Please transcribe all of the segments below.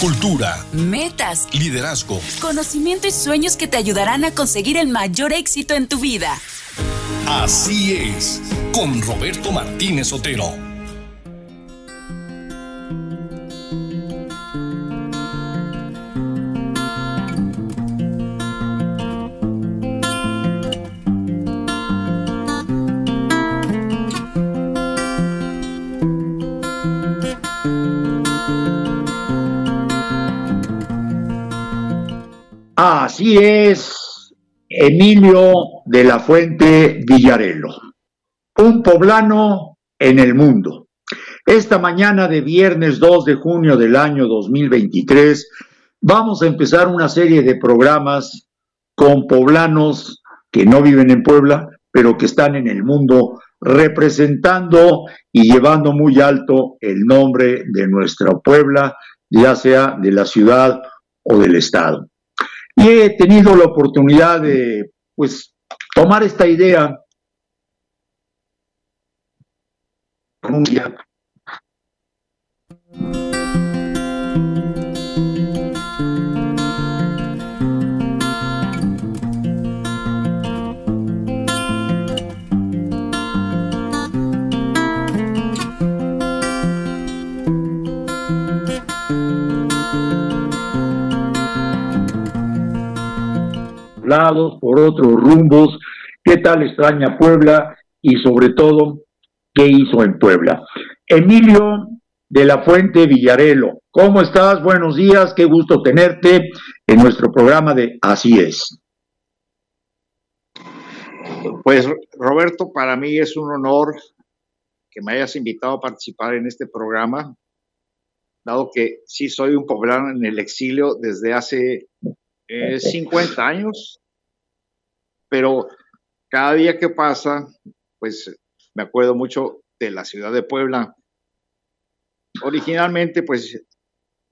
cultura, metas, liderazgo, conocimiento y sueños que te ayudarán a conseguir el mayor éxito en tu vida. Así es, con Roberto Martínez Otero. Así es, Emilio de la Fuente Villarelo, un poblano en el mundo. Esta mañana de viernes 2 de junio del año 2023 vamos a empezar una serie de programas con poblanos que no viven en Puebla, pero que están en el mundo representando y llevando muy alto el nombre de nuestra Puebla, ya sea de la ciudad o del estado. Y he tenido la oportunidad de, pues, tomar esta idea. Un día lados, por otros rumbos, qué tal extraña Puebla y sobre todo, qué hizo en Puebla. Emilio de la Fuente Villarelo, ¿cómo estás? Buenos días, qué gusto tenerte en nuestro programa de Así es. Pues Roberto, para mí es un honor que me hayas invitado a participar en este programa, dado que sí soy un poblano en el exilio desde hace 50 años, pero cada día que pasa, pues me acuerdo mucho de la ciudad de Puebla. Originalmente, pues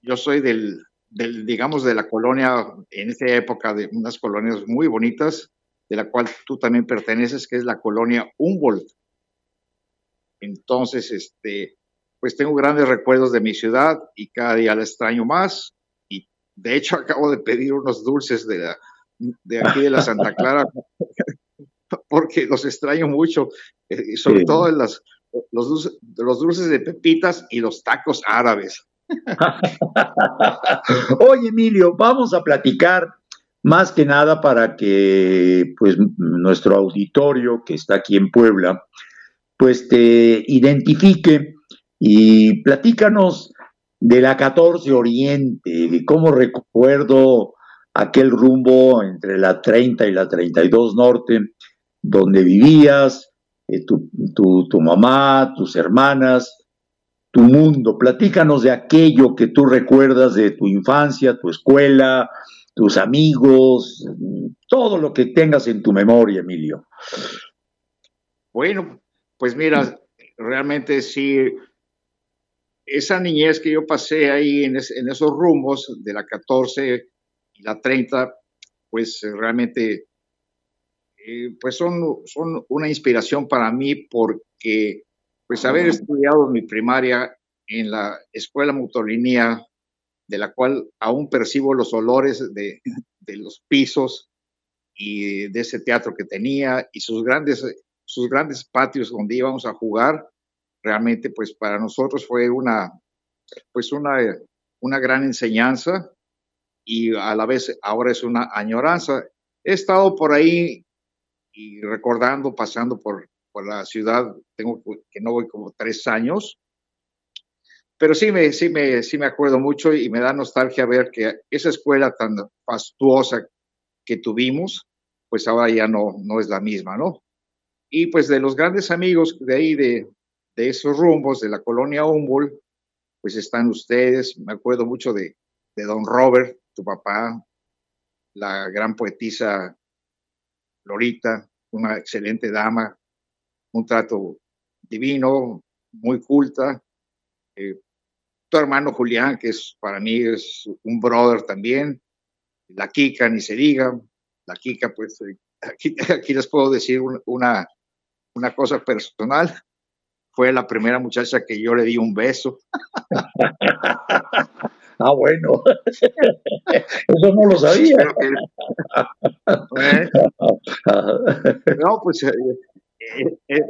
yo soy del, del, digamos, de la colonia, en esta época, de unas colonias muy bonitas, de la cual tú también perteneces, que es la colonia Humboldt. Entonces, este, pues tengo grandes recuerdos de mi ciudad y cada día la extraño más. De hecho, acabo de pedir unos dulces de, de aquí de la Santa Clara porque los extraño mucho, eh, sobre todo las, los, dulces, los dulces de pepitas y los tacos árabes. Oye, Emilio, vamos a platicar más que nada para que pues nuestro auditorio que está aquí en Puebla pues te identifique y platícanos de la 14 Oriente, cómo recuerdo aquel rumbo entre la 30 y la 32 Norte, donde vivías, eh, tu, tu, mamá, tus hermanas, tu mundo. Platícanos de aquello que tú recuerdas de tu infancia, tu escuela, tus amigos, todo lo que tengas en tu memoria, Emilio. Bueno, pues mira, realmente sí, esa niñez que yo pasé ahí en, esos rumbos de la 14 y la 30, pues realmente eh, pues son, son una inspiración para mí porque pues haber estudiado mi primaria en la escuela motolinía, de la cual aún percibo los olores de, de los pisos y de ese teatro que tenía y sus grandes, sus grandes patios donde íbamos a jugar, realmente pues para nosotros fue una, pues una, una gran enseñanza y a la vez ahora es una añoranza. He estado por ahí y recordando, pasando por, por la ciudad, tengo que no voy como tres años, pero sí me, sí, me, sí me acuerdo mucho y me da nostalgia ver que esa escuela tan fastuosa que tuvimos, pues ahora ya no, no es la misma, ¿no? Y pues de los grandes amigos de ahí, de, de esos rumbos de la colonia Humboldt, pues están ustedes, me acuerdo mucho de, de don Robert, tu papá, la gran poetisa Lorita, una excelente dama, un trato divino, muy culta. Eh, tu hermano Julián, que es para mí es un brother también. La Kika, ni se diga. La Kika, pues eh, aquí, aquí les puedo decir una, una cosa personal fue la primera muchacha que yo le di un beso. Ah, bueno. Eso no lo sabía. no, pues, eh, eh, eh,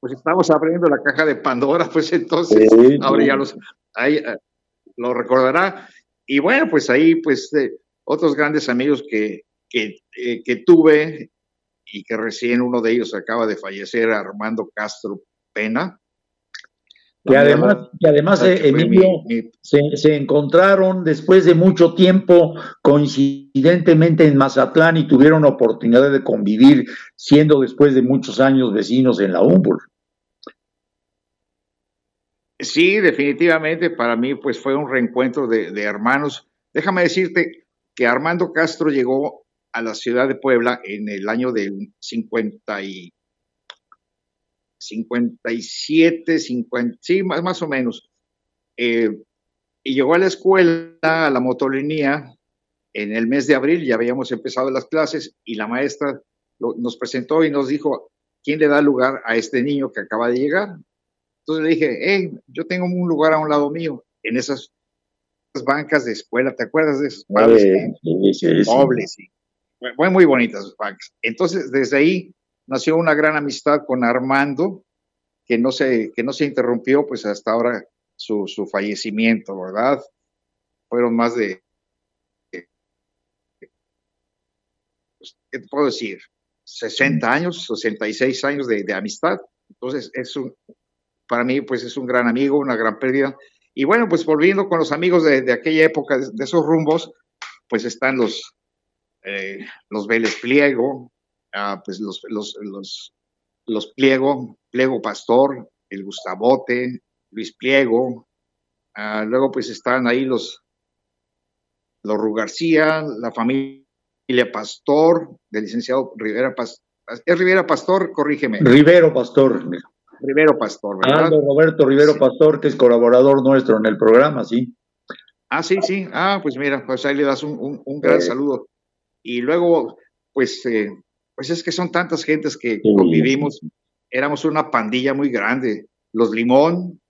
pues estamos abriendo la caja de Pandora, pues entonces ahora los, ahí, lo recordará. Y bueno, pues ahí, pues otros grandes amigos que, que, que tuve y que recién uno de ellos acaba de fallecer, Armando Castro Pena, que además, que además Emilio, se, encontraron después de mucho tiempo coincidentemente en Mazatlán y tuvieron oportunidad de convivir, siendo después de muchos años vecinos en la Humboldt. Sí, definitivamente para mí pues fue un reencuentro de, de hermanos. Déjame decirte que Armando Castro llegó a la ciudad de Puebla en el año del 50 y 57, 50, sí, más, más o menos. Eh, y llegó a la escuela, a la motolinía, en el mes de abril, ya habíamos empezado las clases y la maestra nos presentó y nos dijo, ¿quién le da lugar a este niño que acaba de llegar? Entonces le dije, hey, yo tengo un lugar a un lado mío, en esas, bancas de escuela, ¿te acuerdas de esos padres? Sí, sí, sí, Fue muy bonitas bancas. Entonces, desde ahí nació una gran amistad con Armando, que no se, que no se interrumpió pues hasta ahora su, fallecimiento, ¿verdad? Fueron más de, ¿qué puedo decir? 60 años, 66 años de, amistad. Entonces, es un, para mí, pues es un gran amigo, una gran pérdida. Y bueno, pues volviendo con los amigos de, aquella época, de, esos rumbos, pues están los, eh, los Vélez Pliego, Ah, pues los, los, los, los, Pliego, Pliego Pastor, el Gustavote, Luis Pliego, ah, luego pues están ahí los, los Rugarcía, la familia Pastor, del licenciado Rivera Pastor, ¿es Rivera Pastor? Corrígeme. Rivero Pastor. Rivero Pastor, ¿verdad? Roberto Rivero Pastor, que es colaborador nuestro en el programa, sí. Ah, sí, sí. Ah, pues mira, pues ahí le das un, un, gran saludo. Y luego, pues eh, pues es que son tantas gentes que convivimos. Éramos una pandilla muy grande. Los Limón.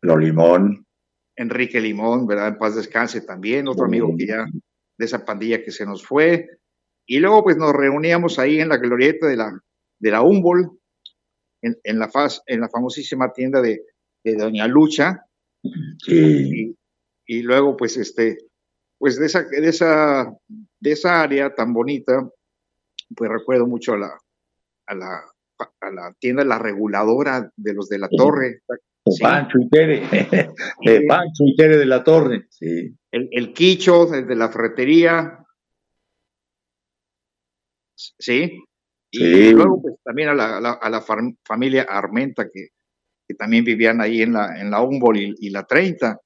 Los Limón. Enrique Limón, ¿verdad? En paz descanse también, otro amigo que ya de esa pandilla que se nos fue. Y luego pues nos reuníamos ahí en la glorieta de la, de la Humboldt, en, en la, faz, en la famosísima tienda de, de Doña Lucha. Y, y, luego pues este, pues de esa, de esa, de esa área tan bonita, pues recuerdo mucho a la, a la, a la tienda La Reguladora de los de la Torre. Pancho y Tere, Pancho y Tere de la Torre, sí. El, el Quicho, el de la ferretería, ¿sí? Y luego pues también a la, a la, familia Armenta que, que, también vivían ahí en la, en la Humboldt y, la 30.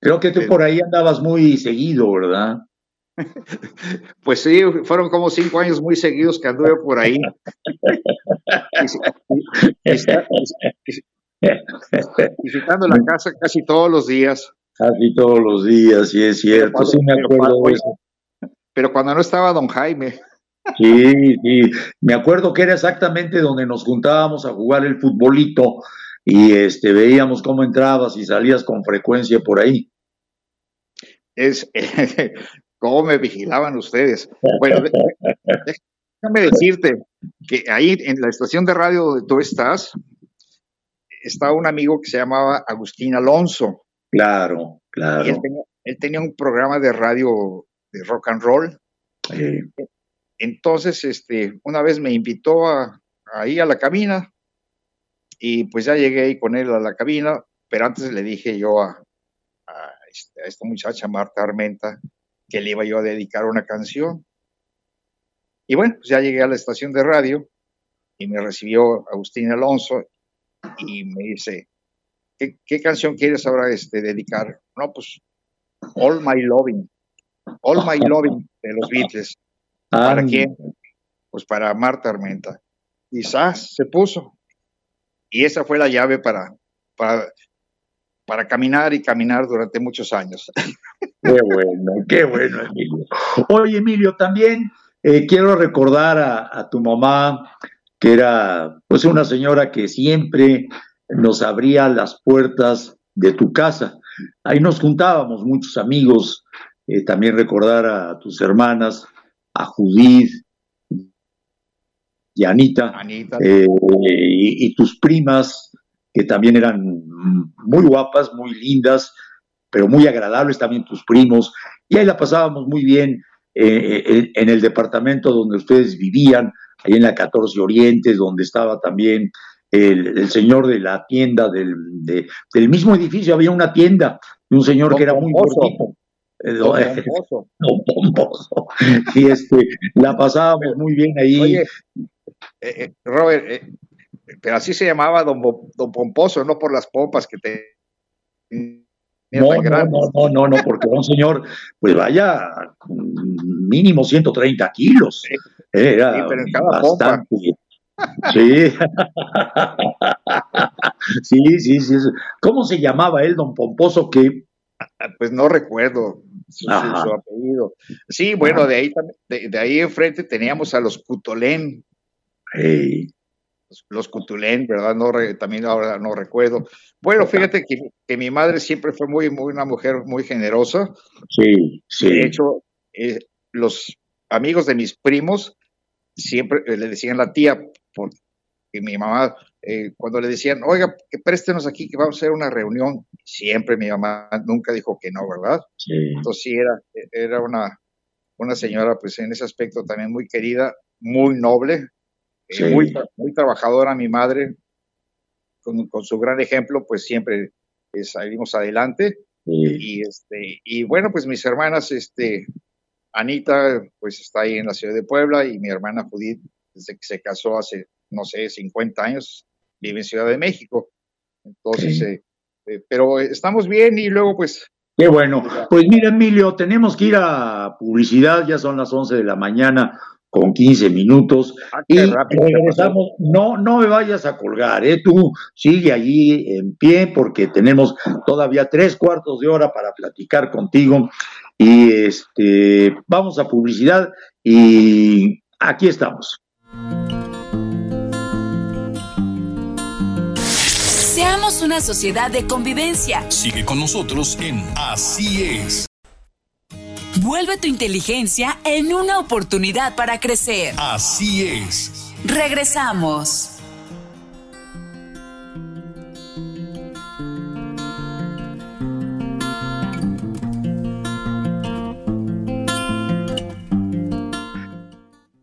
Creo que tú por ahí andabas muy seguido, ¿verdad? Pues sí, fueron como cinco años muy seguidos que anduve por ahí. Visitando la casa casi todos los días. Casi todos los días, sí es cierto, pero sí me acuerdo de eso. Pero cuando no estaba don Jaime. Sí, sí, me acuerdo que era exactamente donde nos juntábamos a jugar el futbolito y este veíamos cómo entrabas y salías con frecuencia por ahí. Es, ¿Cómo me vigilaban ustedes? Bueno, déjame decirte que ahí en la estación de radio donde tú estás, estaba un amigo que se llamaba Agustín Alonso. Claro, claro. él, tenía, un programa de radio de rock and roll. Entonces, este, una vez me invitó a, ahí a la cabina y pues ya llegué ahí con él a la cabina, pero antes le dije yo a, a este, esta muchacha, Marta Armenta, que le iba yo a dedicar una canción. Y bueno, pues ya llegué a la estación de radio y me recibió Agustín Alonso y me dice, ¿qué, canción quieres ahora este, dedicar? No, pues All My Loving, All My Loving de los Beatles. ¿Para quién? Pues para Marta Armenta. Y se puso. Y esa fue la llave para, para para caminar y caminar durante muchos años. Qué bueno, qué bueno, Emilio. Oye, Emilio, también eh, quiero recordar a, tu mamá, que era pues una señora que siempre nos abría las puertas de tu casa. ahí nos juntábamos muchos amigos, eh, también recordar a tus hermanas, a Judith y Anita, eh, y, tus primas, que también eran muy guapas, muy lindas, pero muy agradables también tus primos, y ahí la pasábamos muy bien eh, en el departamento donde ustedes vivían, ahí en la 14 Orientes, donde estaba también el, señor de la tienda del, del, mismo edificio, había una tienda de un señor que era muy gordito. Eh, don, Pomposo. Y este, la pasábamos muy bien ahí. Oye, eh, eh, Robert, pero así se llamaba don, don Pomposo, no por las pompas que te no, no, no, no, porque un señor, pues vaya, mínimo 130 kilos. Era bastante. Sí. sí, sí, sí. ¿Cómo se llamaba él, don Pomposo? Que pues no recuerdo su, apellido. Sí, bueno, de ahí, de, ahí enfrente teníamos a los Cutolén. Los, Cutolén, ¿verdad? No también ahora no recuerdo. Bueno, fíjate que, mi madre siempre fue muy, muy una mujer muy generosa. Sí, sí. De hecho, eh, los amigos de mis primos siempre eh, le decían la tía, porque mi mamá, eh, cuando le decían, oiga, que préstenos aquí, que vamos a hacer una reunión, siempre mi mamá nunca dijo que no, ¿verdad? Sí. Entonces sí, era, era una, una señora, pues en ese aspecto también muy querida, muy noble, muy, muy trabajadora mi madre, con, su gran ejemplo, pues siempre eh, salimos adelante. Y, este, y bueno, pues mis hermanas, este, Anita, pues está ahí en la ciudad de Puebla y mi hermana Judith, desde que se casó hace, no sé, 50 años, vive en Ciudad de México. Entonces, eh, eh, pero estamos bien y luego pues Qué bueno. Pues mira, Emilio, tenemos que ir a publicidad, ya son las 11 de la mañana con 15 minutos. Ah, y regresamos. No, no me vayas a colgar, ¿eh? Tú sigue allí en pie porque tenemos todavía tres cuartos de hora para platicar contigo. Y este, vamos a publicidad y aquí estamos. Seamos una sociedad de convivencia. Sigue con nosotros en Así es. Vuelve tu inteligencia en una oportunidad para crecer. Así es. Regresamos.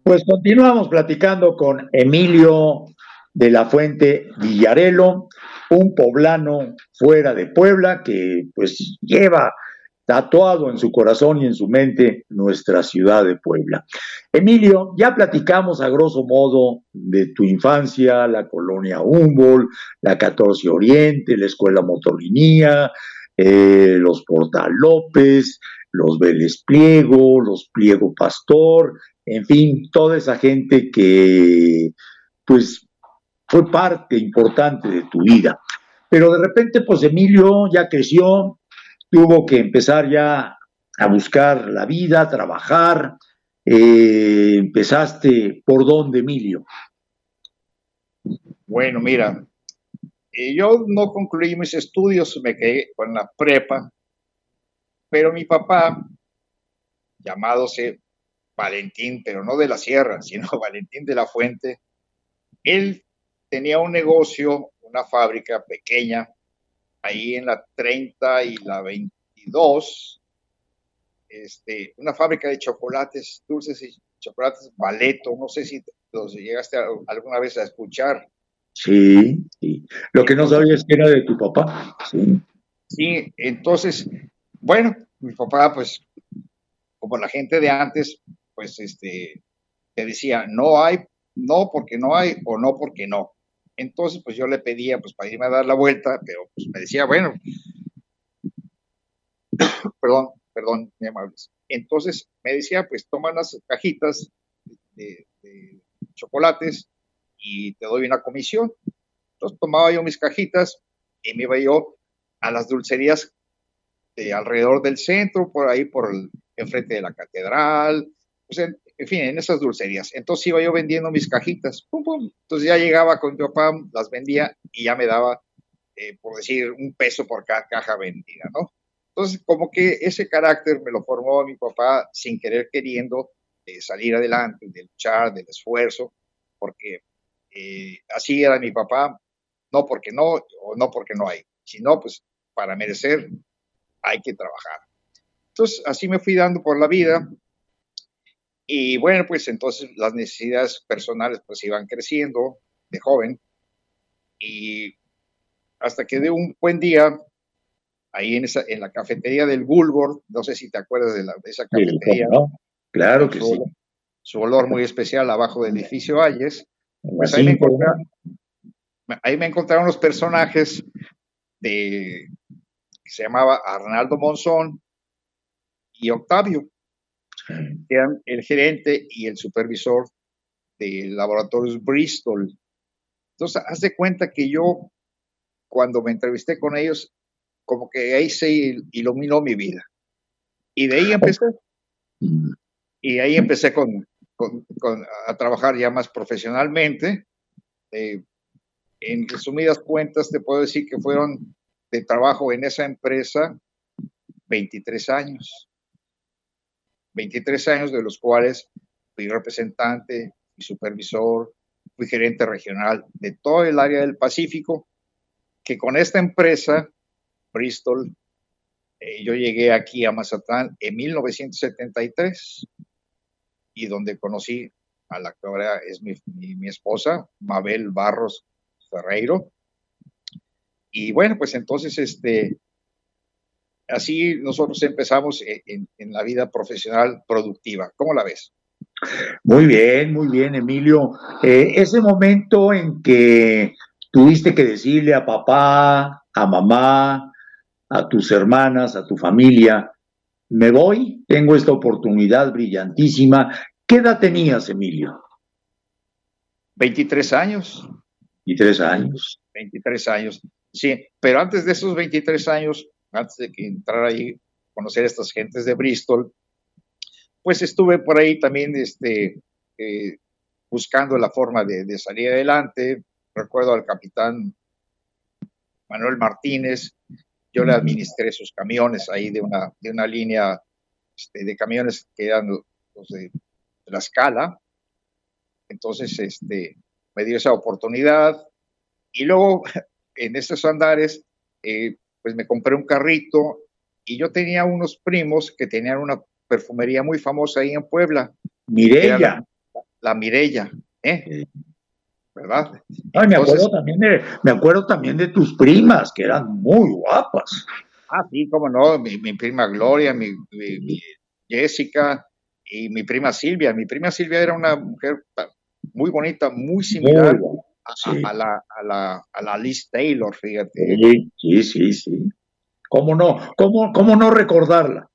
Pues continuamos platicando con Emilio de la Fuente Villarelo, un poblano fuera de Puebla que pues lleva tatuado en su corazón y en su mente nuestra ciudad de Puebla. Emilio, ya platicamos a grosso modo de tu infancia, la colonia Humboldt, la 14 Oriente, la Escuela Motolinía, eh, los Portal López, los Vélez Pliego, los Pliego Pastor, en fin, toda esa gente que pues fue parte importante de tu vida. Pero de repente, pues Emilio ya creció, tuvo que empezar ya a buscar la vida, trabajar. Eh, empezaste por dónde, Emilio? Bueno, mira, eh, yo no concluí mis estudios, me quedé con la prepa, pero mi papá, llamádose Valentín, pero no de la Sierra, sino Valentín de la Fuente, él tenía un negocio, una fábrica pequeña ahí en la 30 y la 22, este, una fábrica de chocolates, dulces y chocolates Baleto, no sé si los llegaste alguna vez a escuchar. Sí, sí. Lo que no sabía es que era de tu papá. Sí. sí, entonces, bueno, mi papá, pues, como la gente de antes, pues, este, te decía, no hay, no porque no hay o no porque no. Entonces, pues yo le pedía, pues para irme a dar la vuelta, pero pues me decía, bueno, perdón, perdón, mi amables. Entonces me decía, pues toma las cajitas de, chocolates y te doy una comisión. Entonces tomaba yo mis cajitas y me iba yo a las dulcerías de alrededor del centro, por ahí, por el, enfrente de la catedral, pues en, en fin, en esas dulcerías. Entonces iba yo vendiendo mis cajitas, pum, pum. Entonces ya llegaba con mi papá, las vendía y ya me daba eh, por decir, un peso por cada caja vendida, ¿no? Entonces, como que ese carácter me lo formó mi papá sin querer queriendo de salir adelante, de luchar, del esfuerzo, porque eh, así era mi papá, no porque no, o no porque no hay, sino pues para merecer hay que trabajar. Entonces, así me fui dando por la vida. Y bueno, pues entonces las necesidades personales pues iban creciendo de joven. Y hasta que de un buen día, ahí en, esa, en la cafetería del Bulgor, no sé si te acuerdas de, la, de esa cafetería. Claro que sí. Su olor muy especial abajo del edificio Valles. Pues ahí, me ahí me encontraron los personajes de que se llamaba Arnaldo Monzón y Octavio, eran el gerente y el supervisor de laboratorios Bristol. Entonces, haz de cuenta que yo, cuando me entrevisté con ellos, como que ahí se iluminó mi vida. Y de ahí empecé. Y ahí empecé con, a trabajar ya más profesionalmente. Eh, en resumidas cuentas, te puedo decir que fueron de trabajo en esa empresa 23 años. 23 años de los cuales fui representante y supervisor, fui gerente regional de todo el área del Pacífico, que con esta empresa, Bristol, eh, yo llegué aquí a Mazatlán en 1973 y donde conocí a la que ahora es mi, mi esposa, Mabel Barros Ferreiro. Y bueno, pues entonces, este, así nosotros empezamos en, la vida profesional productiva. ¿Cómo la ves? Muy bien, muy bien, Emilio. Eh, ese momento en que tuviste que decirle a papá, a mamá, a tus hermanas, a tu familia, me voy, tengo esta oportunidad brillantísima. ¿Qué edad tenías, Emilio? 23 años. 23 años. 23 años. Sí, pero antes de esos 23 años, antes de que entrara ahí, conocer a estas gentes de Bristol, pues estuve por ahí también este, eh, buscando la forma de, salir adelante. Recuerdo al capitán Manuel Martínez, yo le administré sus camiones ahí de una, de una línea este, de camiones que eran los de, la escala. Entonces, este, me dio esa oportunidad. Y luego en estos andares, eh, pues me compré un carrito y yo tenía unos primos que tenían una perfumería muy famosa ahí en Puebla. Mirella. La, Mirella, ¿eh? ¿Verdad? me, acuerdo también de, me acuerdo también de tus primas, que eran muy guapas. Ah, sí, cómo no, mi, prima Gloria, mi, Jessica y mi prima Silvia. Mi prima Silvia era una mujer muy bonita, muy similar a, la, a, la, a la Liz Taylor, fíjate. Sí, sí, sí. ¿Cómo no? ¿Cómo, cómo no recordarla?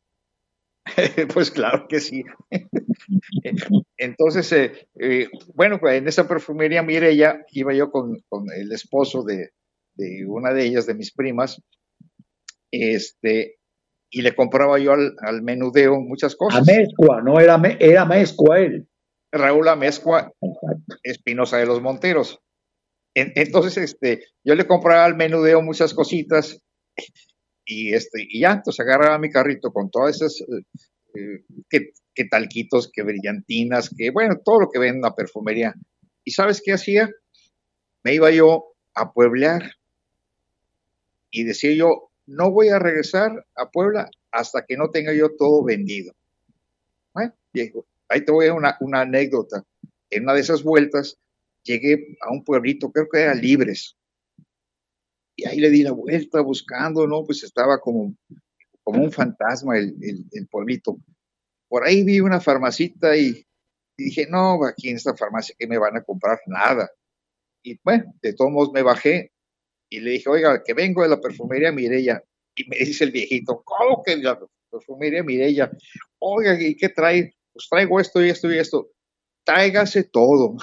pues claro que sí. Entonces, eh, eh, bueno, pues en esa perfumería Mireya iba yo con, con el esposo de, de, una de ellas, de mis primas, este, y le compraba yo al, al menudeo muchas cosas. A mezcua, no era, era mezcua él. Raúl Amezcua Espinosa de los Monteros. Entonces, este, yo le compraba al menudeo muchas cositas y, este, y ya, entonces agarraba mi carrito con todas esas, eh, que, talquitos, que brillantinas, que bueno, todo lo que ven en la perfumería. ¿Y sabes qué hacía? Me iba yo a pueblear y decía yo, no voy a regresar a Puebla hasta que no tenga yo todo vendido. Bueno, viejo, Ahí te voy a una, una anécdota. En una de esas vueltas llegué a un pueblito, creo que era Libres. Y ahí le di la vuelta buscando, ¿no? Pues estaba como, como un fantasma el, el, pueblito. Por ahí vi una farmacita y, dije, no, aquí en esta farmacia que me van a comprar nada. Y bueno, de todos modos me bajé y le dije, oiga, que vengo de la perfumería Mirella. Y me dice el viejito, ¿cómo que la perfumería Mirella? Oiga, ¿y qué trae? pues traigo esto y esto y esto, tráigase todo.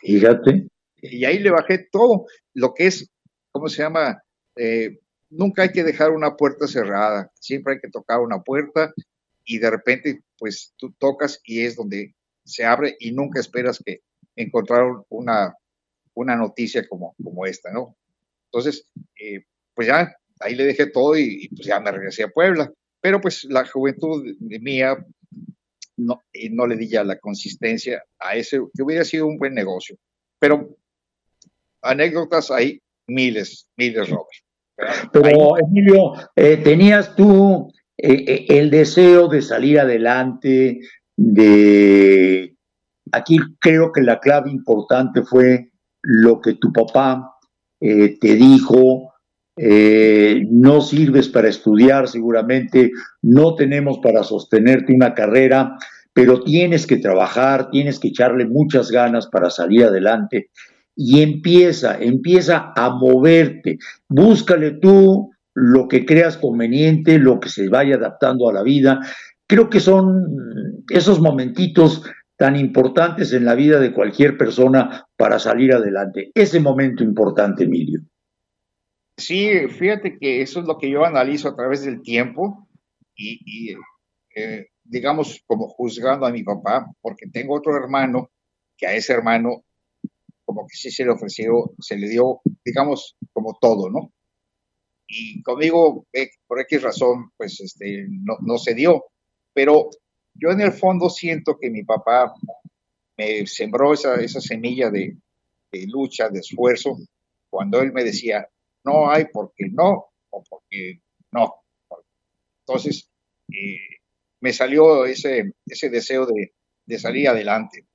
Fíjate. Y ahí le bajé todo, lo que es, ¿cómo se llama? Eh, nunca hay que dejar una puerta cerrada, siempre hay que tocar una puerta y de repente, pues tú tocas y es donde se abre y nunca esperas que encontrar una, una noticia como, como esta, ¿no? Entonces, eh, pues ya ahí le dejé todo y, pues ya me regresé a Puebla. Pero pues la juventud mía no, y no le di ya la consistencia a ese, que hubiera sido un buen negocio. Pero anécdotas hay miles, miles, Robert. Pero, Emilio, eh, ¿tenías tú eh, eh, el deseo de salir adelante, de... Aquí creo que la clave importante fue lo que tu papá te dijo, no sirves para estudiar seguramente, no tenemos para sostenerte una carrera, pero tienes que trabajar, tienes que echarle muchas ganas para salir adelante y empieza, empieza a moverte. Búscale tú lo que creas conveniente, lo que se vaya adaptando a la vida. Creo que son esos momentitos tan importantes en la vida de cualquier persona para salir adelante. Ese momento importante, Emilio. Sí, fíjate que eso es lo que yo analizo a través del tiempo y, eh, digamos, como juzgando a mi papá, porque tengo otro hermano que a ese hermano como que sí se le ofreció, se le dio, digamos, como todo, ¿no? Y conmigo, eh, por X razón, pues este, no, no se dio. Pero yo en el fondo siento que mi papá me sembró esa, esa semilla de, de lucha, de esfuerzo, cuando él me decía, no hay porque no, o porque no. Entonces, eh, me salió ese, ese deseo de, de salir adelante.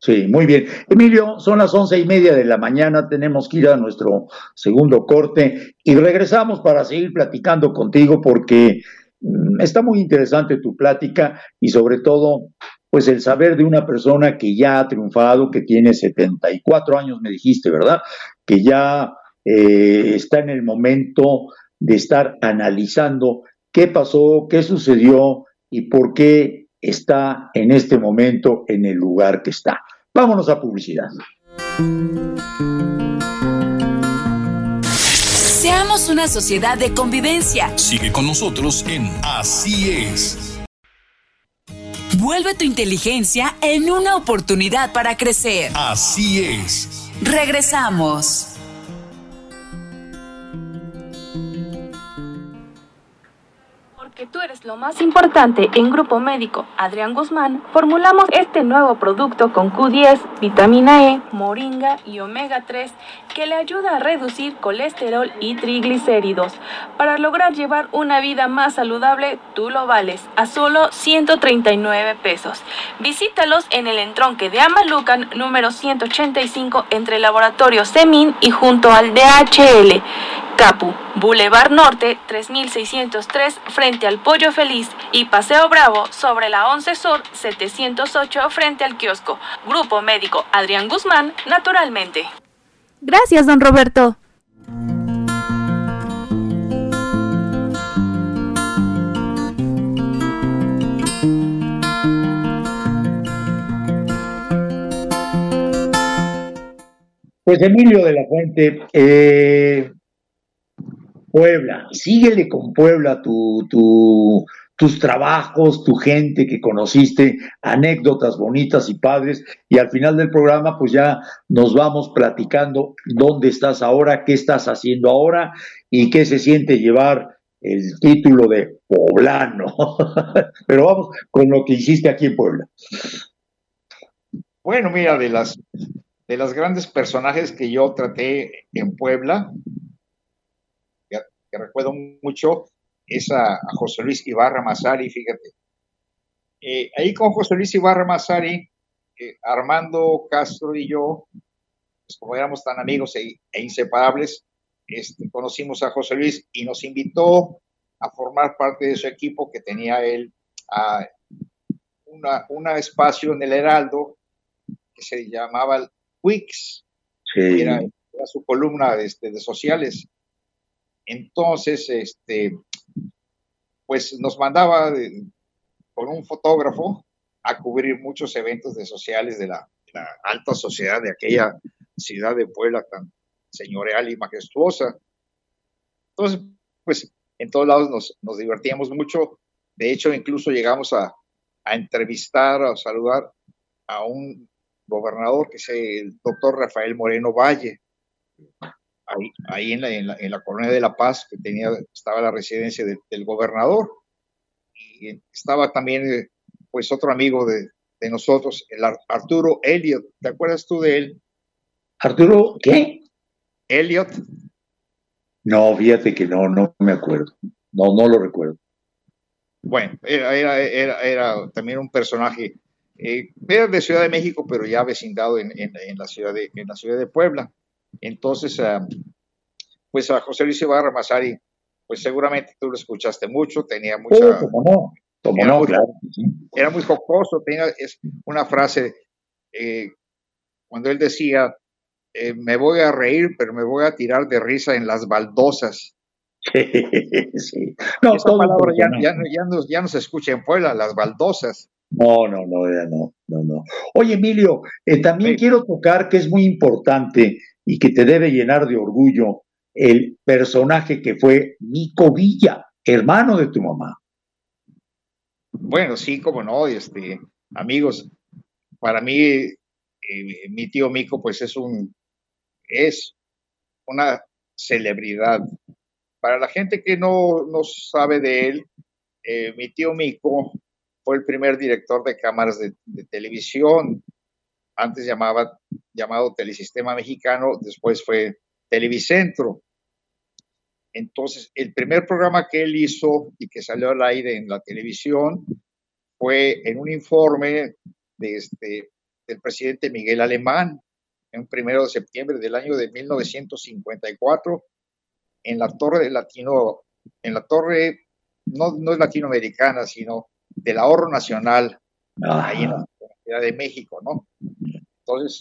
Sí, muy bien. Emilio, son las once y media de la mañana, tenemos que ir a nuestro segundo corte y regresamos para seguir platicando contigo porque mm, está muy interesante tu plática y sobre todo, pues el saber de una persona que ya ha triunfado, que tiene 74 años, me dijiste, ¿verdad? Que ya eh, está en el momento de estar analizando qué pasó, qué sucedió y por qué está en este momento en el lugar que está. Vámonos a publicidad. Seamos una sociedad de convivencia. Sigue con nosotros en Así es. Vuelve tu inteligencia en una oportunidad para crecer. Así es. Regresamos. Tú eres lo más importante en Grupo Médico Adrián Guzmán, formulamos este nuevo producto con Q10, vitamina E, moringa y omega 3 que le ayuda a reducir colesterol y triglicéridos. Para lograr llevar una vida más saludable, tú lo vales a solo 139 pesos. Visítalos en el entronque de Amalucan número 185 entre el laboratorio Semin y junto al DHL. Capu, Boulevard Norte 3603 frente al Pollo Feliz y Paseo Bravo sobre la 11 Sur 708 frente al kiosco. Grupo Médico Adrián Guzmán, naturalmente. Gracias, don Roberto. Pues Emilio de la Fuente, eh, Puebla, síguele con Puebla tu, tu, tus trabajos, tu gente que conociste, anécdotas bonitas y padres, y al final del programa pues ya nos vamos platicando dónde estás ahora, qué estás haciendo ahora y qué se siente llevar el título de poblano. Pero vamos con lo que hiciste aquí en Puebla. Bueno, mira, de las de las grandes personajes que yo traté en Puebla, que recuerdo mucho, es a, José Luis Ibarra Mazari, fíjate. Eh, ahí con José Luis Ibarra Mazari, eh, Armando Castro y yo, pues como éramos tan amigos e, e, inseparables, este, conocimos a José Luis y nos invitó a formar parte de su equipo que tenía él a un espacio en el Heraldo que se llamaba Wix, era, su columna este, de sociales. Entonces, este, pues nos mandaba con un fotógrafo a cubrir muchos eventos de sociales de la, alta sociedad de aquella ciudad de Puebla tan señorial y majestuosa. Entonces, pues en todos lados nos, divertíamos mucho. De hecho, incluso llegamos a, a entrevistar, a saludar a un gobernador que es el doctor Rafael Moreno Valle, ahí, en, la, en, la, colonia de La Paz, que tenía, estaba la residencia del gobernador, y estaba también, eh, pues, otro amigo de, de nosotros, el Arturo Elliot. ¿Te acuerdas tú de él? ¿Arturo qué? Elliot. No, fíjate que no, no me acuerdo. No, no lo recuerdo. Bueno, era, era, era, también un personaje, eh, era de Ciudad de México, pero ya vecindado en, en, la, ciudad de, en la ciudad de Puebla. Entonces, ah, pues a José Luis Ibarra Mazari, pues seguramente tú lo escuchaste mucho, tenía mucha... no? era, muy, claro. era muy jocoso, tenía es una frase eh, cuando él decía, eh, me voy a reír, pero me voy a tirar de risa en las baldosas. sí. No, Esa palabra ya, ya, ya, no, se escucha en Puebla, las baldosas. No, no, no, ya no, no, no. Oye, Emilio, eh, también quiero tocar que es muy importante y que te debe llenar de orgullo el personaje que fue Nico Villa, hermano de tu mamá. Bueno, sí, como no, este, amigos, para mí, eh, mi tío Mico, pues es un, es una celebridad. Para la gente que no, no sabe de él, eh, mi tío Mico fue el primer director de cámaras de, televisión, antes llamaba, llamado Telesistema Mexicano, después fue Televicentro. Entonces, el primer programa que él hizo y que salió al aire en la televisión fue en un informe de este, del presidente Miguel Alemán, en primero de septiembre del año de 1954, en la torre de Latino, en la torre, no, no es latinoamericana, sino del ahorro nacional, ahí en la Ciudad de México, ¿no? Entonces,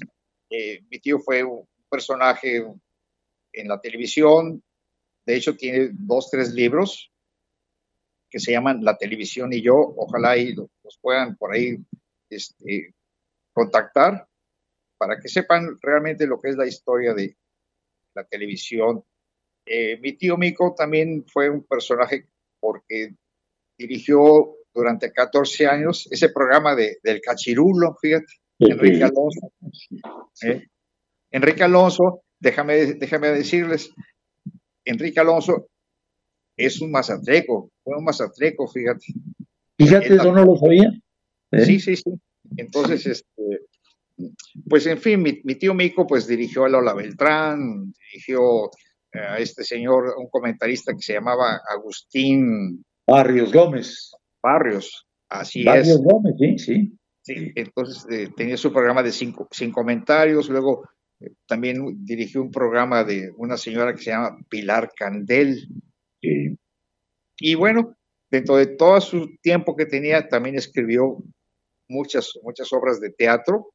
eh, mi tío fue un personaje en la televisión, de hecho, tiene dos, tres libros que se llaman La televisión y yo. Ojalá y los puedan por ahí este, contactar para que sepan realmente lo que es la historia de la televisión. Eh, mi tío Mico también fue un personaje porque dirigió durante 14 años ese programa de, del cachirulo, fíjate, Enrique Alonso. ¿eh? Enrique Alonso, déjame, déjame decirles, Enrique Alonso es un mazatreco, fue un mazatreco, fíjate. Fíjate, eso no lo sabía. ¿Eh? Sí, sí, sí. Entonces, este, pues en fin, mi, tío Mico pues dirigió a Lola Beltrán, dirigió a este señor, un comentarista que se llamaba Agustín Barrios Gómez. Barrios, así es. Barrios Gómez, sí, sí. Sí, entonces eh, tenía su programa de cinco, sin comentarios, luego también dirigió un programa de una señora que se llama Pilar Candel. Y bueno, dentro de todo su tiempo que tenía, también escribió muchas, muchas obras de teatro.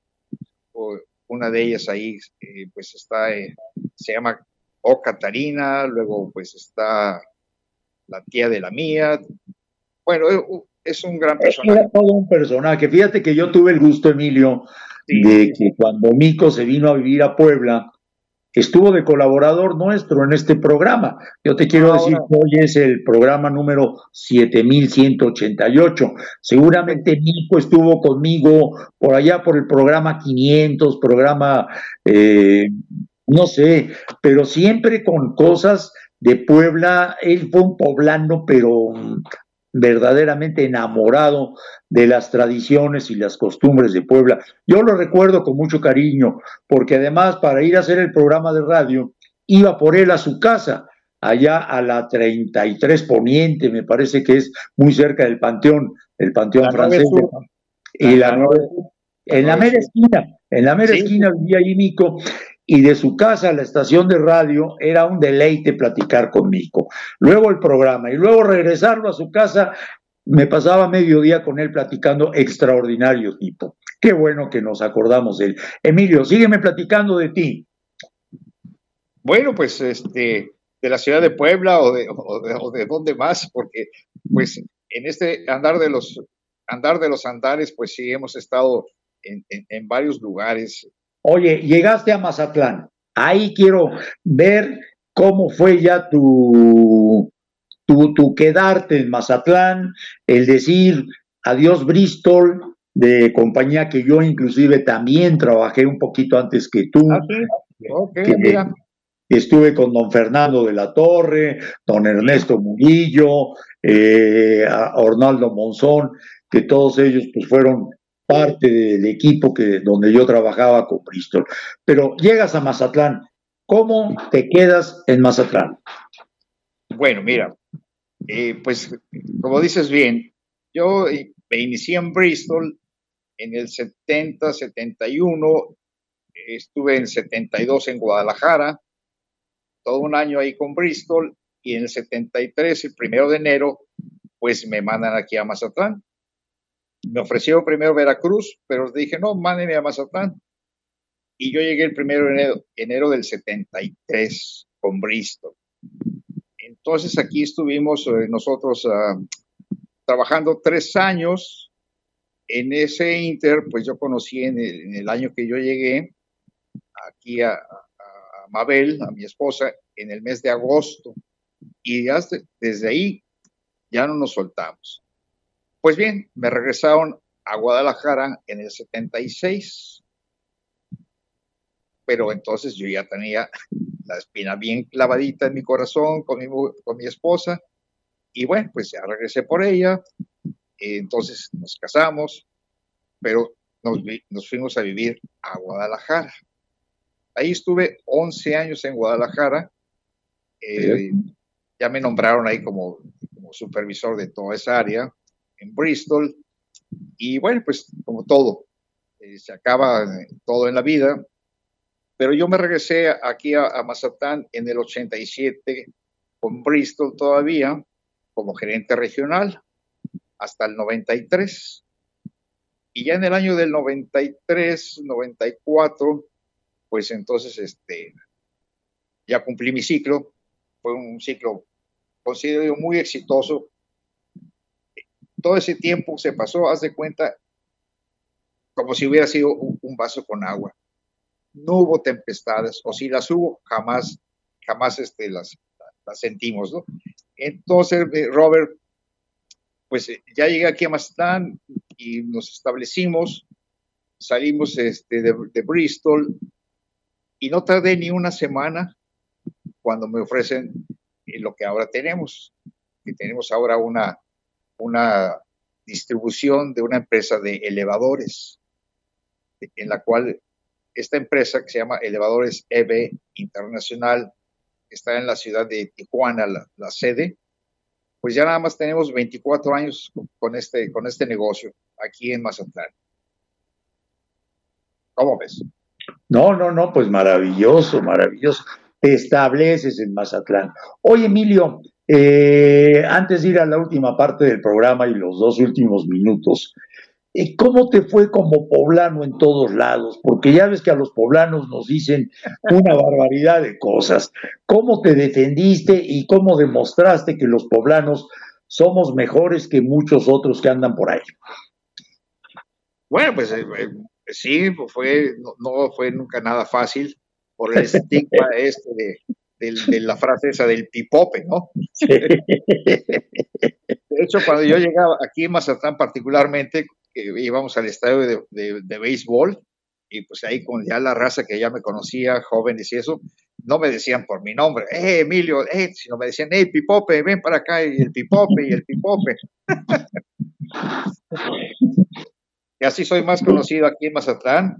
Una de ellas ahí, eh, pues está, eh, se llama O Catarina, luego pues está La tía de la mía. Bueno, es un gran personaje. Era todo un personaje. Fíjate que yo tuve el gusto, Emilio, de que cuando Mico se vino a vivir a Puebla, estuvo de colaborador nuestro en este programa. Yo te quiero decir que hoy es el programa número 7188. Seguramente Mico estuvo conmigo por allá por el programa 500, programa, eh, no sé, pero siempre con cosas de Puebla. Él fue un poblano, pero verdaderamente enamorado de las tradiciones y las costumbres de Puebla. Yo lo recuerdo con mucho cariño, porque además para ir a hacer el programa de radio, iba por él a su casa, allá a la 33 Poniente, me parece que es muy cerca del Panteón, el Panteón francés. Y la, en la mera esquina, en la mera esquina vivía Mico, y de su casa a la estación de radio era un deleite platicar con Mico. Luego el programa y luego regresarlo a su casa, me pasaba medio día con él platicando extraordinario tipo. Qué bueno que nos acordamos de él. Emilio, sígueme platicando de ti. Bueno, pues este, de la ciudad de Puebla o de, o de, dónde más, porque pues en este andar de los andar de los andares, pues sí hemos estado en, en varios lugares. Oye, llegaste a Mazatlán. Ahí quiero ver cómo fue ya tu, tu, quedarte en Mazatlán, el decir adiós Bristol, de compañía que yo inclusive también trabajé un poquito antes que tú. Ah, estuve con don Fernando de la Torre, don Ernesto Murillo, eh, Ornaldo Monzón, que todos ellos pues fueron parte del equipo que, donde yo trabajaba con Bristol. Pero llegas a Mazatlán, ¿cómo te quedas en Mazatlán? Bueno, mira, eh, pues como dices bien, yo me inicié en Bristol en el 70, 71, estuve en 72 en Guadalajara, todo un año ahí con Bristol, y en el 73, el primero de enero, pues me mandan aquí a Mazatlán. Me ofreció primero Veracruz, pero dije, no, mándenme a Mazatlán. Y yo llegué el primero de enero, enero del 73 con Bristol. Entonces aquí estuvimos eh, nosotros ah, trabajando tres años. En ese inter, pues yo conocí en el, año que yo llegué aquí a, Mabel, a mi esposa, en el mes de agosto. Y desde ahí ya no nos soltamos. Pues bien, me regresaron a Guadalajara en el 76. Pero entonces yo ya tenía la espina bien clavadita en mi corazón con mi, con mi esposa. Y bueno, pues ya regresé por ella. entonces nos casamos, pero nos, nos, fuimos a vivir a Guadalajara. Ahí estuve 11 años en Guadalajara. Eh, ya me nombraron ahí como, como supervisor de toda esa área en Bristol. Y bueno, pues como todo, eh, se acaba todo en la vida. Pero yo me regresé aquí a, a Mazatán en el 87 con Bristol todavía como gerente regional hasta el 93. Y ya en el año del 93, 94, pues entonces este, ya cumplí mi ciclo. Fue un ciclo considero muy exitoso. Todo ese tiempo se pasó, haz de cuenta, como si hubiera sido un vaso con agua no hubo tempestades, o si las hubo, jamás, jamás este, las, las sentimos, ¿no? Entonces, eh, Robert, pues eh, ya llegué aquí a Mazatlán y nos establecimos, salimos este, de, Bristol y no tardé ni una semana cuando me ofrecen eh, lo que ahora tenemos, que tenemos ahora una, una distribución de una empresa de elevadores, en la cual esta empresa que se llama Elevadores EB Internacional, está en la ciudad de Tijuana, la, sede, pues ya nada más tenemos 24 años con este, con este negocio aquí en Mazatlán. ¿Cómo ves? No, no, no, pues maravilloso, maravilloso. Te estableces en Mazatlán. Oye, Emilio, eh, antes de ir a la última parte del programa y los dos últimos minutos, ¿Cómo te fue como poblano en todos lados? Porque ya ves que a los poblanos nos dicen una barbaridad de cosas. ¿Cómo te defendiste y cómo demostraste que los poblanos somos mejores que muchos otros que andan por ahí? Bueno, pues eh, eh, sí, fue, no, fue nunca nada fácil por el estigma este de, la frase esa del pipope, ¿no? De hecho, cuando yo llegaba aquí en Mazatlán particularmente, íbamos al estadio de, de, béisbol y pues ahí con ya la raza que ya me conocía, jóvenes y eso, no me decían por mi nombre, eh, Emilio, eh, sino me decían, hey, Pipope, ven para acá, y el Pipope, y el Pipope. y así soy más conocido aquí en Mazatlán.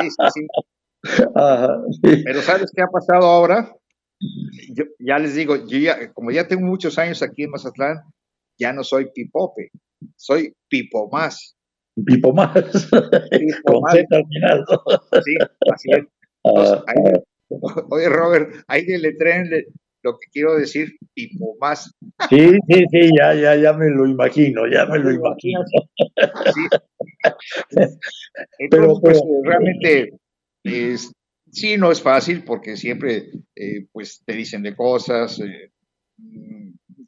Sí, sí, sí. Pero ¿sabes qué ha pasado ahora? Yo, ya les digo, yo ya, como ya tengo muchos años aquí en Mazatlán, ya no soy Pipope, soy Pipo Más. Pipo Más. Pipo más. Sí, así es. Ah, oye, Robert, ahí tren lo que quiero decir, Pipo Más. Sí, sí, sí, ya, ya, ya me lo imagino, ya me lo imagino. Sí. Entonces, pues, realmente, sí, no es fácil porque siempre, eh, pues, te dicen de cosas, eh,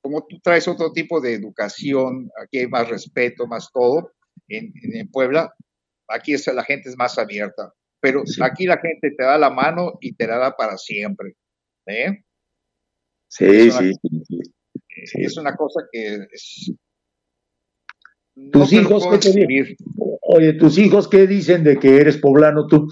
como tú traes otro tipo de educación, aquí hay más respeto, más todo, en, Puebla, aquí es, la gente es más abierta, pero aquí la gente te da la mano y te la da para siempre. ¿eh? Sí, sí, Es una cosa que es, tus hijos, ¿qué te Oye, tus hijos, ¿qué dicen de que eres poblano tú?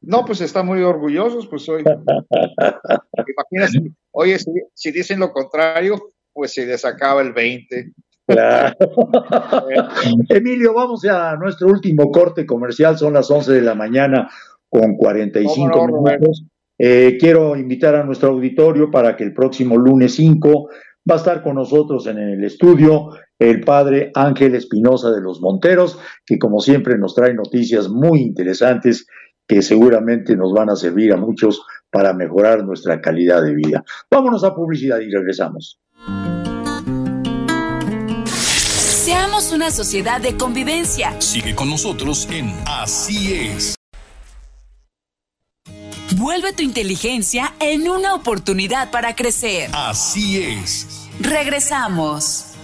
No, pues están muy orgullosos, pues hoy. Imagínate, oye, si, dicen lo contrario, pues se les acaba el 20. Emilio, vamos a nuestro último corte comercial, son las 11 de la mañana con 45 minutos. Eh, quiero invitar a nuestro auditorio para que el próximo lunes 5 va a estar con nosotros en el estudio el padre Ángel Espinosa de los Monteros, que como siempre nos trae noticias muy interesantes que seguramente nos van a servir a muchos para mejorar nuestra calidad de vida. Vámonos a publicidad y regresamos. Seamos una sociedad de convivencia. Sigue con nosotros en Así es. Vuelve tu inteligencia en una oportunidad para crecer. Así es. Regresamos.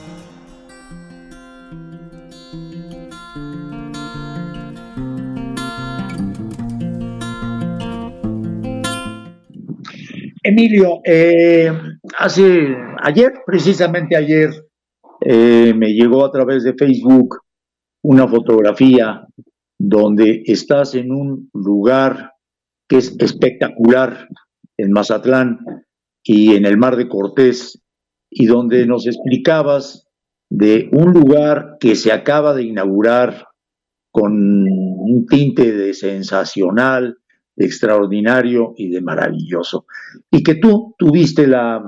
Emilio, eh, hace ayer, precisamente ayer, eh, me llegó a través de Facebook una fotografía donde estás en un lugar que es espectacular en Mazatlán y en el Mar de Cortés, y donde nos explicabas de un lugar que se acaba de inaugurar con un tinte de sensacional, extraordinario y de maravilloso. Y que tú tuviste la,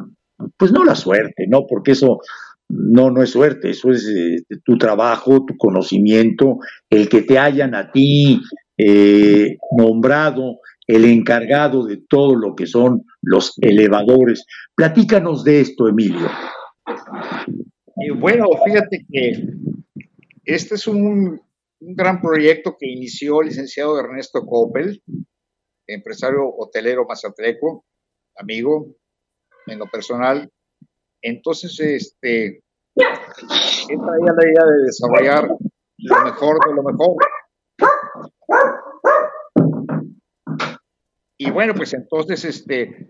pues no la suerte, ¿no? Porque eso no, no es suerte, eso es eh, tu trabajo, tu conocimiento, el que te hayan a ti eh, nombrado el encargado de todo lo que son los elevadores. Platícanos de esto, Emilio. Bueno, fíjate que este es un, un gran proyecto que inició el licenciado Ernesto Coppel, empresario hotelero mazatleco, amigo en lo personal. Entonces, este, esta era la idea de desarrollar lo mejor de lo mejor. Y bueno, pues entonces, este,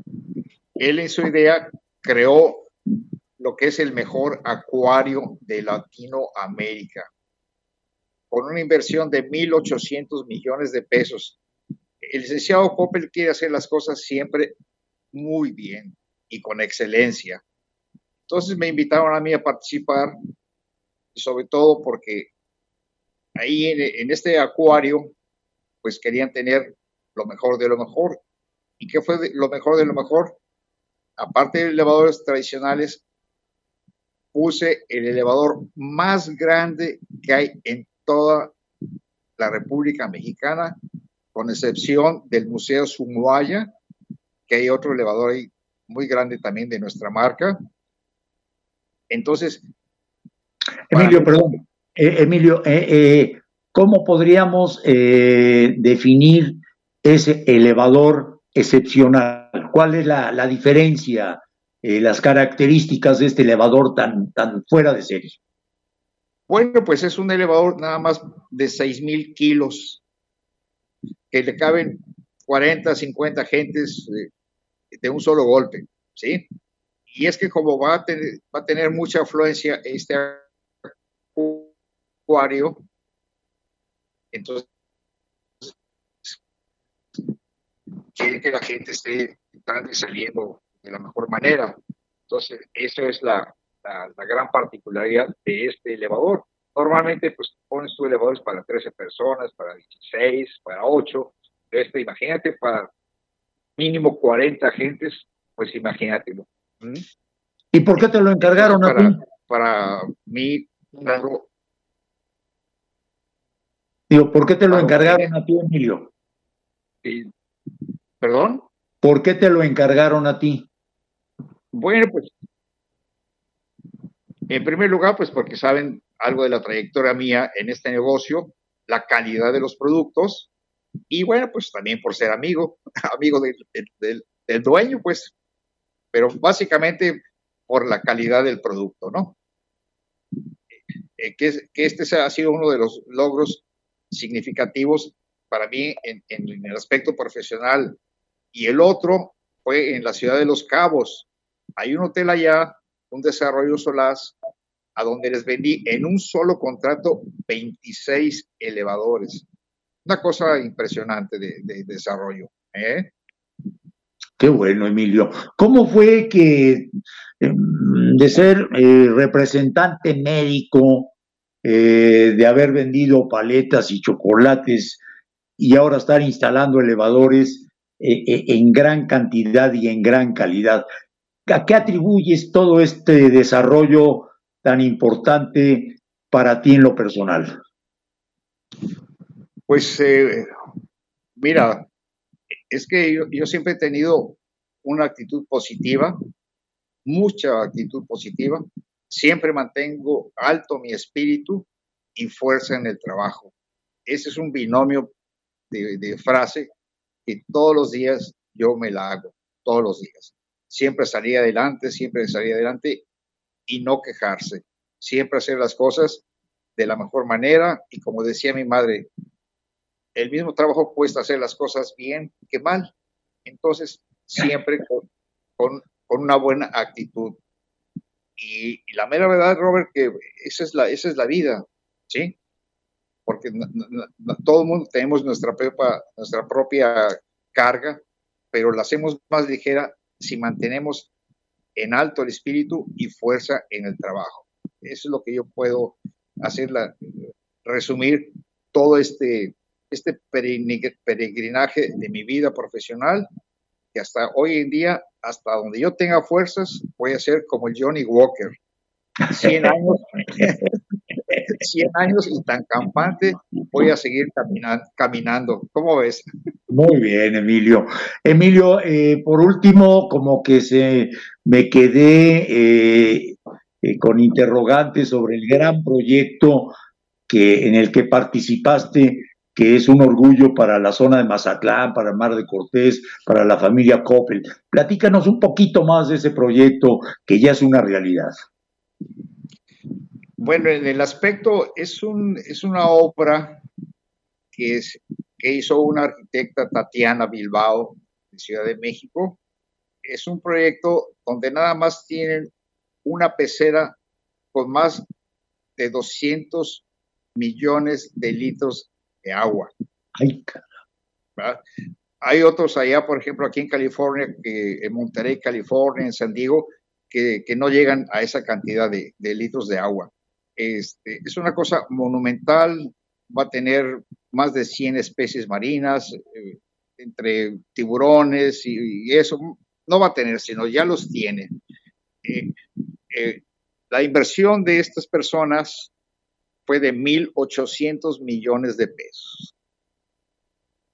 él en su idea creó lo que es el mejor acuario de Latinoamérica, con una inversión de 1.800 millones de pesos el licenciado Coppel quiere hacer las cosas siempre muy bien y con excelencia. Entonces me invitaron a mí a participar, sobre todo porque ahí en, este acuario, pues querían tener lo mejor de lo mejor. ¿Y qué fue lo mejor de lo mejor? Aparte de elevadores tradicionales, puse el elevador más grande que hay en toda la República Mexicana con excepción del Museo Sumuaya, que hay otro elevador ahí muy grande también de nuestra marca. Entonces... Emilio, perdón. Eh, Emilio, eh, eh, ¿cómo podríamos definir ese elevador excepcional? ¿Cuál es la, la diferencia, las características de este elevador tan, tan fuera de serie? Bueno, pues es un elevador nada más de 6.000 kilos que le caben 40, 50 gentes de, un solo golpe, ¿sí? Y es que como va a tener, va a tener mucha afluencia este acuario, entonces quiere que la gente esté saliendo de la mejor manera. Entonces, esa es la gran particularidad de este elevador. Normalmente, pues pones tus elevadores para 13 personas, para 16, para 8. Este, imagínate, para mínimo 40 gentes, pues imagínatelo. ¿Mm? ¿Y por qué te lo encargaron para, a ti? Para mí, claro. Digo, ¿por qué te lo encargaron a ti, Emilio? ¿Perdón? ¿Por qué te lo encargaron a ti? Bueno, pues, en primer lugar, pues porque saben algo de la trayectoria mía en este negocio, la calidad de los productos y bueno, pues también por ser amigo, amigo del, dueño, pues, pero básicamente por la calidad del producto, ¿no? Eh, que, que, este ha sido uno de los logros significativos para mí en, en, el aspecto profesional. Y el otro fue en la ciudad de Los Cabos. Hay un hotel allá, un desarrollo solaz, a donde les vendí en un solo contrato 26 elevadores. una cosa impresionante de, desarrollo. ¿eh? Qué bueno, Emilio. ¿Cómo fue que em, de ser eh, representante médico, eh, de haber vendido paletas y chocolates y ahora estar instalando elevadores en gran cantidad y en gran calidad? ¿A qué atribuyes todo este desarrollo tan importante para ti en lo personal? Pues eh, mira, es que yo, siempre he tenido una actitud positiva, mucha actitud positiva. Siempre mantengo alto mi espíritu y fuerza en el trabajo. Ese es un binomio de, de frase que todos los días yo me la hago, todos los días. Siempre salir adelante, siempre salir adelante y no quejarse. Siempre hacer las cosas de la mejor manera y como decía mi madre, el mismo trabajo cuesta hacer las cosas bien que mal. Entonces, siempre con, una buena actitud. Y, la mera verdad, Robert, que esa es la, esa es la vida, ¿sí? Porque todo el mundo tenemos nuestra nuestra propia carga, pero la hacemos más ligera si mantenemos en alto el espíritu y fuerza en el trabajo. Eso es lo que yo puedo hacer, resumir todo este, este peregrinaje de mi vida profesional, que hasta hoy en día, hasta donde yo tenga fuerzas, voy a ser como el Johnny Walker. 100 años, 100 años y tan campante, voy a seguir caminando. ¿Cómo ves? Muy bien, Emilio. Emilio, eh, por último, como que se me quedé eh, eh, con interrogantes sobre el gran proyecto que, en el que participaste que es un orgullo para la zona de Mazatlán, para Mar de Cortés, para la familia Coppel. Platícanos un poquito más de ese proyecto que ya es una realidad. Bueno, en el aspecto es, un, es una obra que, es, que hizo una arquitecta Tatiana Bilbao de Ciudad de México. Es un proyecto donde nada más tienen una pecera con más de 200 millones de litros de agua. Hay otros allá, por ejemplo, aquí en California, que en Monterrey, California, en San Diego, que, no llegan a esa cantidad de, litros de agua. Este, es una cosa monumental, va a tener más de 100 especies marinas, eh, entre tiburones y, eso, no va a tener, sino ya los tiene. Eh, eh, la inversión de estas personas fue de 1.800 millones de pesos.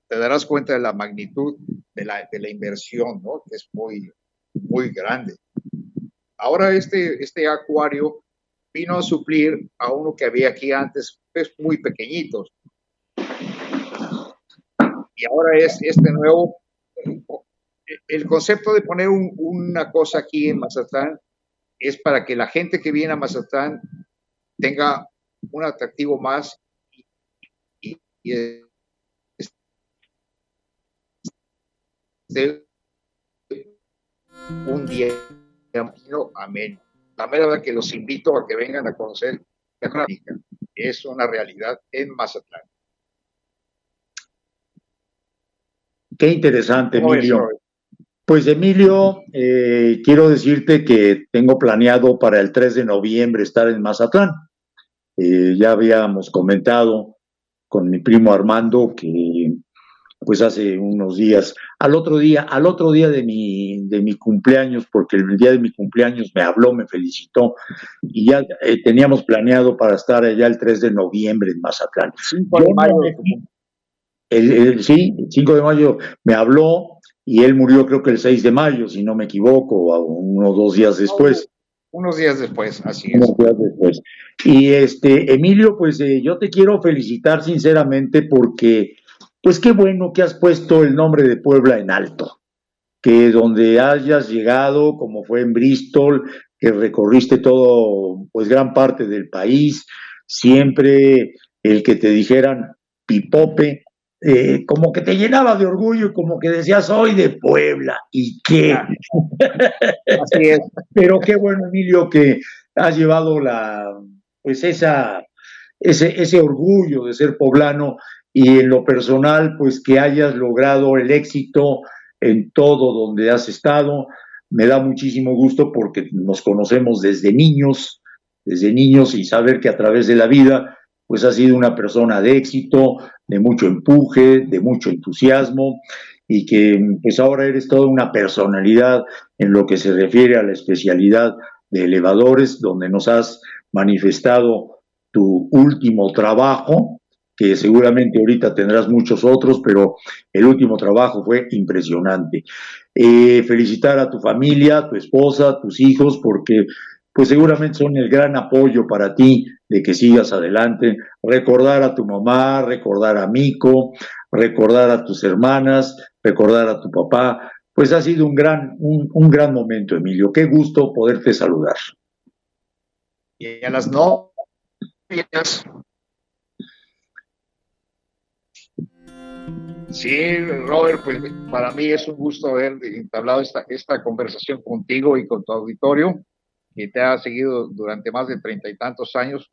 Te darás cuenta de la magnitud de la, de la inversión, ¿no? Que es muy, muy grande. Ahora este, este acuario vino a suplir a uno que había aquí antes, pues muy pequeñitos. Y ahora es este nuevo, el concepto de poner una cosa aquí en Mazatlán es para que la gente que viene a Mazatlán tenga un atractivo más y, un día amén. La verdad que los invito a que vengan a conocer es una realidad en Mazatlán. Qué interesante, Emilio. Pues Emilio, eh, quiero decirte que tengo planeado para el 3 de noviembre estar en Mazatlán. Eh, ya habíamos comentado con mi primo Armando que pues hace unos días, al otro día, al otro día de mi, de mi cumpleaños, porque el día de mi cumpleaños me habló, me felicitó, y ya eh, teníamos planeado para estar allá el 3 de noviembre en Mazatlán. 5 de mayo. El, sí, el 5 de mayo me habló y él murió creo que el 6 de mayo, si no me equivoco, o unos dos días después. Unos días después, así es. Unos días después. Y este, Emilio, pues eh, yo te quiero felicitar sinceramente porque, pues qué bueno que has puesto el nombre de Puebla en alto, que donde hayas llegado, como fue en Bristol, que recorriste todo, pues gran parte del país, siempre el que te dijeran pipope, eh, como que te llenaba de orgullo y como que decías, soy de Puebla, ¿y qué? Así es. Pero qué bueno, Emilio, que has llevado la, pues esa, ese, ese orgullo de ser poblano y en lo personal, pues que hayas logrado el éxito en todo donde has estado. Me da muchísimo gusto porque nos conocemos desde niños, desde niños y saber que a través de la vida, pues has sido una persona de éxito, de mucho empuje, de mucho entusiasmo y que pues ahora eres toda una personalidad en lo que se refiere a la especialidad de elevadores, donde nos has manifestado tu último trabajo, que seguramente ahorita tendrás muchos otros, pero el último trabajo fue impresionante. Eh, felicitar a tu familia, tu esposa, tus hijos, porque pues seguramente son el gran apoyo para ti de que sigas adelante. Recordar a tu mamá, recordar a Mico, recordar a tus hermanas, recordar a tu papá. Pues ha sido un gran, un, un gran momento, Emilio. Qué gusto poderte saludar. Y a las no Sí, Robert, pues para mí es un gusto haber entablado esta, esta conversación contigo y con tu auditorio, que te ha seguido durante más de treinta y tantos años,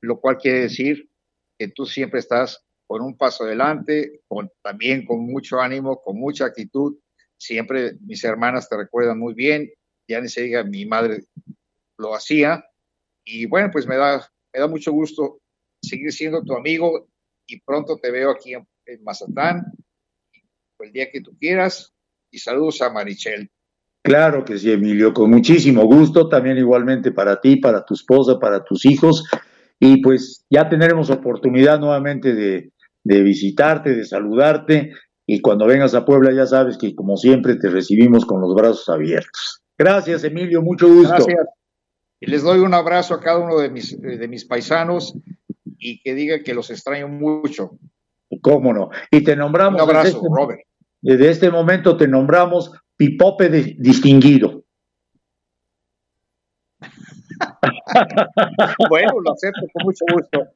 lo cual quiere decir que tú siempre estás con un paso adelante, también con mucho ánimo, con mucha actitud. Siempre mis hermanas te recuerdan muy bien, ya ni se diga, mi madre lo hacía. Y bueno, pues me da, me da mucho gusto seguir siendo tu amigo y pronto te veo aquí en en Mazatán, el día que tú quieras. Y saludos a Marichel. Claro que sí, Emilio, con muchísimo gusto, también igualmente para ti, para tu esposa, para tus hijos. Y pues ya tendremos oportunidad nuevamente de, de visitarte, de saludarte. Y cuando vengas a Puebla ya sabes que como siempre te recibimos con los brazos abiertos. Gracias, Emilio, mucho gusto. Gracias. Y les doy un abrazo a cada uno de mis, de mis paisanos y que diga que los extraño mucho. ¿Cómo no? Y te nombramos. Un abrazo, desde este, Robert. Desde este momento te nombramos pipope de, distinguido. bueno, lo acepto con mucho gusto.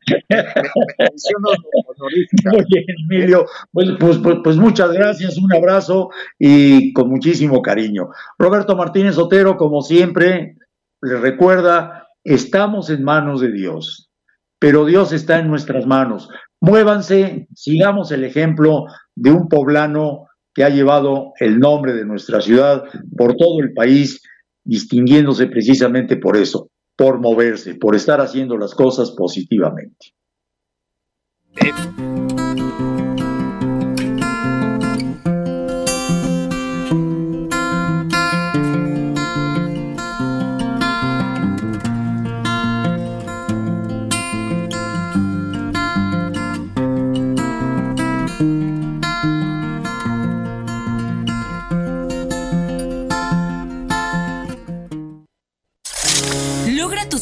Muy bien, Emilio. Pues, pues, pues, pues, muchas gracias, un abrazo y con muchísimo cariño. Roberto Martínez Otero, como siempre, le recuerda, estamos en manos de Dios, pero Dios está en nuestras manos. Muévanse, sigamos el ejemplo de un poblano que ha llevado el nombre de nuestra ciudad por todo el país, distinguiéndose precisamente por eso, por moverse, por estar haciendo las cosas positivamente.